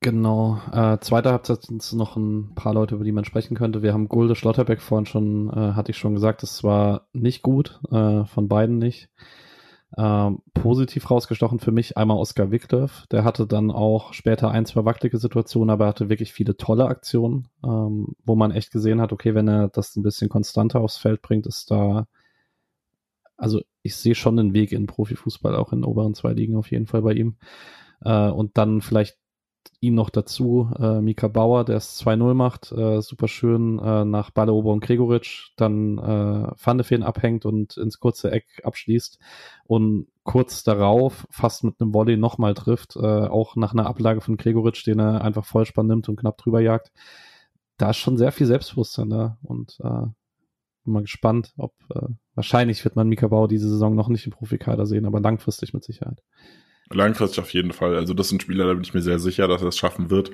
Genau. Äh, zweiter Halbzeit sind noch ein paar Leute, über die man sprechen könnte. Wir haben Gulde Schlotterbeck vorhin schon, äh, hatte ich schon gesagt, das war nicht gut, äh, von beiden nicht. Ähm, positiv rausgestochen für mich einmal Oskar Wickdorf. Der hatte dann auch später ein, zwei wackelige Situationen, aber er hatte wirklich viele tolle Aktionen, ähm, wo man echt gesehen hat, okay, wenn er das ein bisschen konstanter aufs Feld bringt, ist da, also ich sehe schon einen Weg in Profifußball, auch in oberen zwei Ligen auf jeden Fall bei ihm. Äh, und dann vielleicht ihm noch dazu äh, Mika Bauer, der es 2-0 macht, äh, super schön äh, nach Balleroberung Gregoritsch, dann äh, Pfannefeen abhängt und ins kurze Eck abschließt und kurz darauf fast mit einem Volley nochmal trifft, äh, auch nach einer Ablage von Gregoritsch, den er einfach Vollspann nimmt und knapp drüber jagt. Da ist schon sehr viel Selbstbewusstsein da und äh, bin mal gespannt, ob äh, wahrscheinlich wird man Mika Bauer diese Saison noch nicht im Profikader sehen, aber langfristig mit Sicherheit. Langfristig auf jeden Fall. Also das sind Spieler, da bin ich mir sehr sicher, dass er es schaffen wird.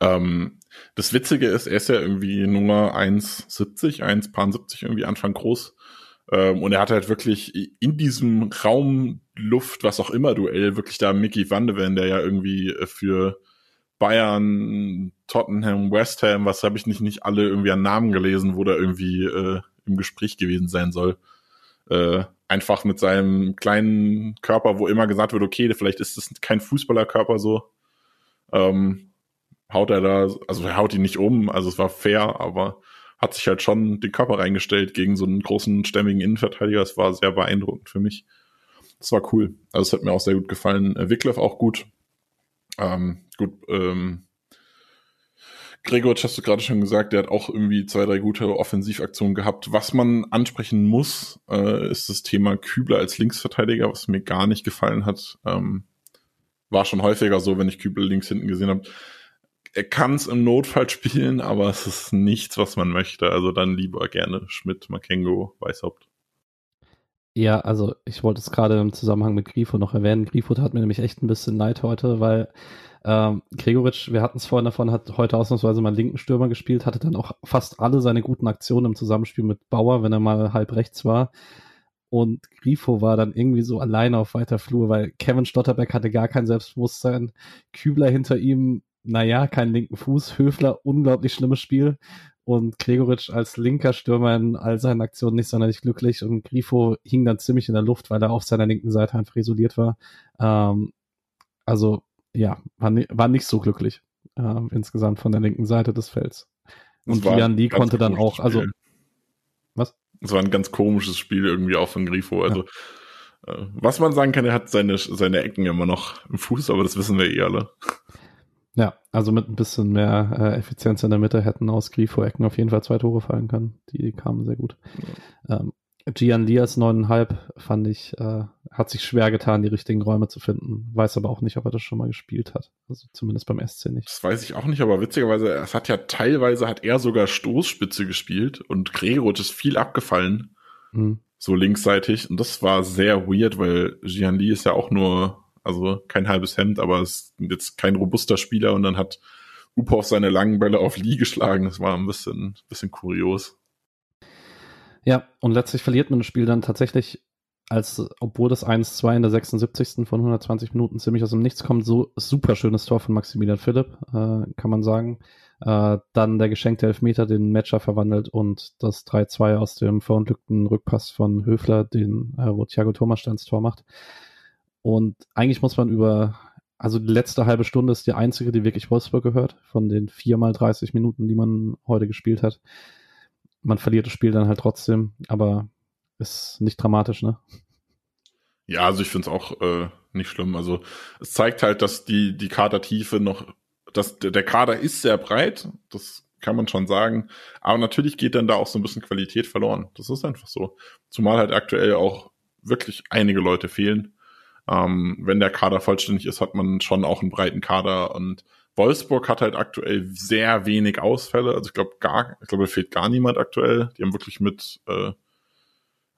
Ähm, das Witzige ist, er ist ja irgendwie nur 1,70, 1,70 irgendwie Anfang groß. Ähm, und er hat halt wirklich in diesem Raum Luft, was auch immer Duell, wirklich da Mickey Van de Ven, der ja irgendwie für Bayern, Tottenham, West Ham, was habe ich nicht, nicht alle irgendwie an Namen gelesen, wo der irgendwie äh, im Gespräch gewesen sein soll. Äh, einfach mit seinem kleinen Körper, wo immer gesagt wird, okay, vielleicht ist es kein Fußballerkörper so, ähm, haut er da, also er haut ihn nicht um, also es war fair, aber hat sich halt schon den Körper reingestellt gegen so einen großen, stämmigen Innenverteidiger. Es war sehr beeindruckend für mich. Das war cool. Also es hat mir auch sehr gut gefallen. Wickleff auch gut. Ähm, gut, ähm, Gregor, hast du gerade schon gesagt, der hat auch irgendwie zwei, drei gute Offensivaktionen gehabt. Was man ansprechen muss, äh, ist das Thema Kübler als Linksverteidiger, was mir gar nicht gefallen hat. Ähm, war schon häufiger so, wenn ich Kübler links hinten gesehen habe. Er kann es im Notfall spielen, aber es ist nichts, was man möchte. Also dann lieber gerne Schmidt, Makengo, Weißhaupt. Ja, also ich wollte es gerade im Zusammenhang mit Grifo noch erwähnen. Grifo hat mir nämlich echt ein bisschen leid heute, weil ähm, Gregoritsch, wir hatten es vorhin davon, hat heute ausnahmsweise mal linken Stürmer gespielt, hatte dann auch fast alle seine guten Aktionen im Zusammenspiel mit Bauer, wenn er mal halb rechts war. Und Grifo war dann irgendwie so alleine auf weiter Flur, weil Kevin Stotterbeck hatte gar kein Selbstbewusstsein. Kübler hinter ihm, naja, keinen linken Fuß. Höfler, unglaublich schlimmes Spiel. Und Gregoritsch als linker Stürmer in all seinen Aktionen nicht sonderlich glücklich. Und Grifo hing dann ziemlich in der Luft, weil er auf seiner linken Seite einfach isoliert war. Ähm, also ja, war, war nicht so glücklich äh, insgesamt von der linken Seite des Felds. Und Jan Lee konnte dann auch, also was? Es war ein ganz komisches Spiel irgendwie auch von Grifo. Also ja. äh, was man sagen kann, er hat seine, seine Ecken immer noch im Fuß, aber das wissen wir eh alle. Ja, also mit ein bisschen mehr äh, Effizienz in der Mitte hätten aus Grifo-Ecken auf jeden Fall zwei Tore fallen können. Die kamen sehr gut. Ja. Ähm, Gian Lias 9,5 fand ich äh, hat sich schwer getan, die richtigen Räume zu finden. Weiß aber auch nicht, ob er das schon mal gespielt hat. Also zumindest beim SC nicht. Das weiß ich auch nicht, aber witzigerweise, es hat ja teilweise hat er sogar Stoßspitze gespielt und Gregoritsch ist viel abgefallen. Mhm. So linksseitig. Und das war sehr weird, weil Jian Li ist ja auch nur, also kein halbes Hemd, aber ist jetzt kein robuster Spieler und dann hat Upov seine langen Bälle auf Lee geschlagen. Das war ein bisschen, bisschen kurios. Ja, und letztlich verliert man das Spiel dann tatsächlich, als obwohl das 1-2 in der 76. von 120 Minuten ziemlich aus dem Nichts kommt, so super schönes Tor von Maximilian Philipp, äh, kann man sagen. Äh, dann der geschenkte Elfmeter den Matcher verwandelt und das 3-2 aus dem verunglückten Rückpass von Höfler, den äh, wo Thiago Thomas Tor macht. Und eigentlich muss man über also die letzte halbe Stunde ist die einzige, die wirklich Wolfsburg gehört, von den viermal 30 Minuten, die man heute gespielt hat. Man verliert das Spiel dann halt trotzdem, aber ist nicht dramatisch, ne? Ja, also ich finde es auch äh, nicht schlimm. Also es zeigt halt, dass die, die Kadertiefe noch, dass der Kader ist sehr breit, das kann man schon sagen. Aber natürlich geht dann da auch so ein bisschen Qualität verloren. Das ist einfach so. Zumal halt aktuell auch wirklich einige Leute fehlen. Ähm, wenn der Kader vollständig ist, hat man schon auch einen breiten Kader und Wolfsburg hat halt aktuell sehr wenig Ausfälle. Also ich glaube gar, ich glaube, fehlt gar niemand aktuell. Die haben wirklich mit, äh,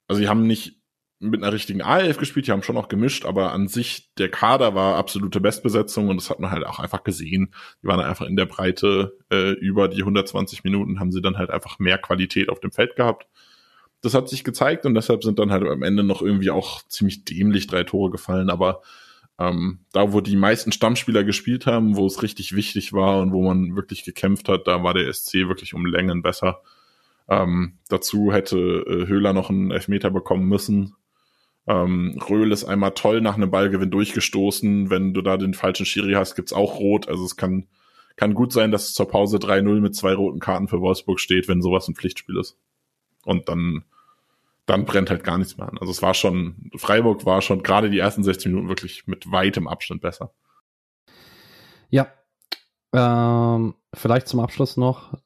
also die haben nicht mit einer richtigen A11 gespielt, die haben schon auch gemischt, aber an sich der Kader war absolute Bestbesetzung und das hat man halt auch einfach gesehen. Die waren einfach in der Breite äh, über die 120 Minuten, haben sie dann halt einfach mehr Qualität auf dem Feld gehabt das hat sich gezeigt und deshalb sind dann halt am Ende noch irgendwie auch ziemlich dämlich drei Tore gefallen. Aber ähm, da, wo die meisten Stammspieler gespielt haben, wo es richtig wichtig war und wo man wirklich gekämpft hat, da war der SC wirklich um Längen besser. Ähm, dazu hätte äh, Höhler noch einen Elfmeter bekommen müssen. Ähm, Röhl ist einmal toll nach einem Ballgewinn durchgestoßen. Wenn du da den falschen Schiri hast, gibt's auch rot. Also es kann, kann gut sein, dass es zur Pause 3-0 mit zwei roten Karten für Wolfsburg steht, wenn sowas ein Pflichtspiel ist. Und dann dann brennt halt gar nichts mehr an. Also es war schon, Freiburg war schon gerade die ersten 60 Minuten wirklich mit weitem Abstand besser. Ja. Ähm, vielleicht zum Abschluss noch.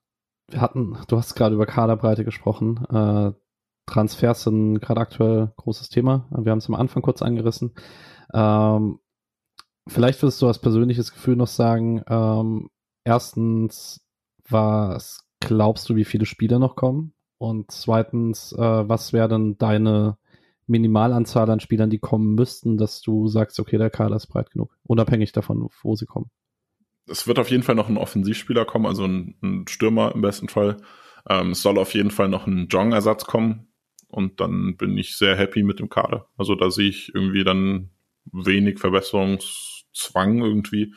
Wir hatten, du hast gerade über Kaderbreite gesprochen. Äh, Transfers sind gerade aktuell großes Thema. Wir haben es am Anfang kurz angerissen. Ähm, vielleicht würdest du als persönliches Gefühl noch sagen, ähm, erstens, was glaubst du, wie viele Spieler noch kommen? Und zweitens, äh, was wäre denn deine Minimalanzahl an Spielern, die kommen müssten, dass du sagst, okay, der Kader ist breit genug, unabhängig davon, wo sie kommen? Es wird auf jeden Fall noch ein Offensivspieler kommen, also ein, ein Stürmer im besten Fall. Ähm, es soll auf jeden Fall noch ein Jong-Ersatz kommen und dann bin ich sehr happy mit dem Kader. Also da sehe ich irgendwie dann wenig Verbesserungszwang irgendwie.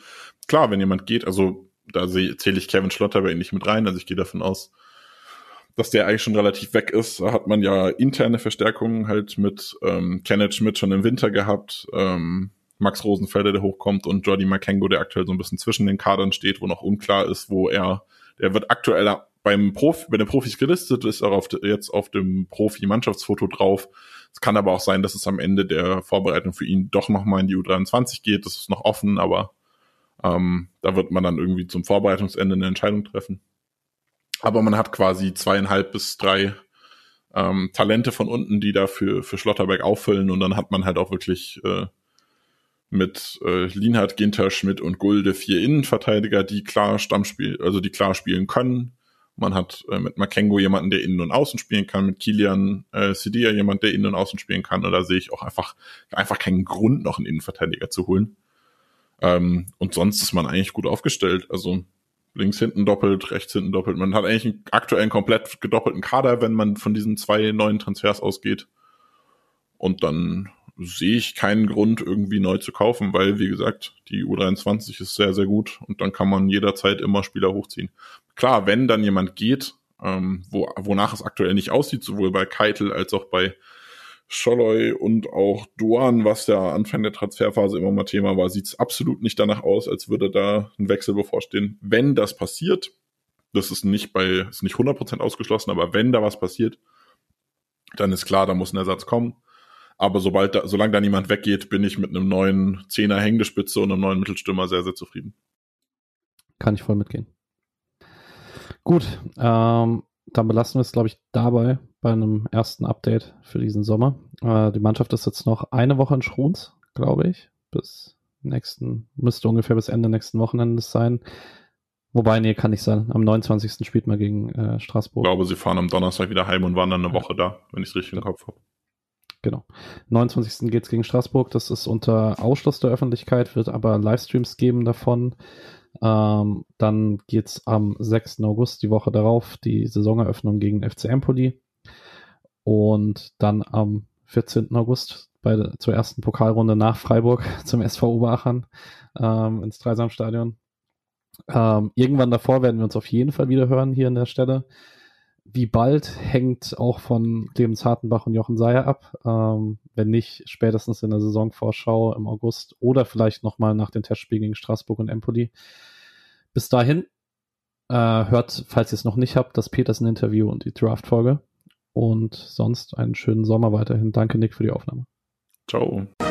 Klar, wenn jemand geht, also da zähle ich Kevin Schlotterbeck nicht mit rein, also ich gehe davon aus, dass der eigentlich schon relativ weg ist. Da hat man ja interne Verstärkungen halt mit ähm, Kenneth Schmidt schon im Winter gehabt, ähm, Max Rosenfelder, der hochkommt und Jordi Makengo, der aktuell so ein bisschen zwischen den Kadern steht, wo noch unklar ist, wo er, der wird aktuell beim Profi, bei den Profis gelistet, ist auch auf, jetzt auf dem Profi-Mannschaftsfoto drauf. Es kann aber auch sein, dass es am Ende der Vorbereitung für ihn doch nochmal in die U23 geht. Das ist noch offen, aber ähm, da wird man dann irgendwie zum Vorbereitungsende eine Entscheidung treffen. Aber man hat quasi zweieinhalb bis drei ähm, Talente von unten, die da für, für Schlotterberg auffüllen und dann hat man halt auch wirklich äh, mit äh, Lienhardt, Ginter, Schmidt und Gulde vier Innenverteidiger, die klar Stammspiel, also die klar spielen können. Man hat äh, mit Makengo jemanden, der innen und außen spielen kann, mit Kilian äh, Sidia jemand, der innen und außen spielen kann. Und da sehe ich auch einfach, einfach keinen Grund, noch einen Innenverteidiger zu holen. Ähm, und sonst ist man eigentlich gut aufgestellt. Also links hinten doppelt, rechts hinten doppelt. Man hat eigentlich einen aktuellen komplett gedoppelten Kader, wenn man von diesen zwei neuen Transfers ausgeht. Und dann sehe ich keinen Grund, irgendwie neu zu kaufen, weil, wie gesagt, die U23 ist sehr, sehr gut und dann kann man jederzeit immer Spieler hochziehen. Klar, wenn dann jemand geht, ähm, wo, wonach es aktuell nicht aussieht, sowohl bei Keitel als auch bei Scholloy und auch Duan, was ja Anfang der Transferphase immer mal Thema war, sieht es absolut nicht danach aus, als würde da ein Wechsel bevorstehen. Wenn das passiert, das ist nicht bei, ist nicht 100% ausgeschlossen, aber wenn da was passiert, dann ist klar, da muss ein Ersatz kommen. Aber sobald da, solange da niemand weggeht, bin ich mit einem neuen Zehner Hängespitze und einem neuen Mittelstürmer sehr, sehr zufrieden. Kann ich voll mitgehen. Gut, ähm, dann belassen wir es, glaube ich, dabei bei einem ersten Update für diesen Sommer. Äh, die Mannschaft ist jetzt noch eine Woche in Schruns, glaube ich. Bis nächsten, müsste ungefähr bis Ende nächsten Wochenendes sein. Wobei, nee, kann nicht sein. Am 29. spielt man gegen äh, Straßburg. Ich glaube, sie fahren am Donnerstag wieder heim und waren dann eine Woche da, wenn ich es richtig ja. im Kopf habe. Genau. 29. geht's gegen Straßburg. Das ist unter Ausschluss der Öffentlichkeit, wird aber Livestreams geben davon. Ähm, dann geht's am 6. August, die Woche darauf, die Saisoneröffnung gegen FC Empoli. Und dann am 14. August bei der, zur ersten Pokalrunde nach Freiburg zum SV Oberachern ähm, ins Dreisamstadion. Ähm, irgendwann davor werden wir uns auf jeden Fall wieder hören hier an der Stelle. Wie bald hängt auch von Clemens Hartenbach und Jochen Seyer ab. Ähm, wenn nicht, spätestens in der Saisonvorschau im August oder vielleicht nochmal nach den Testspielen gegen Straßburg und Empoli. Bis dahin äh, hört, falls ihr es noch nicht habt, das Petersen-Interview und die Draft-Folge. Und sonst einen schönen Sommer weiterhin. Danke, Nick, für die Aufnahme. Ciao. So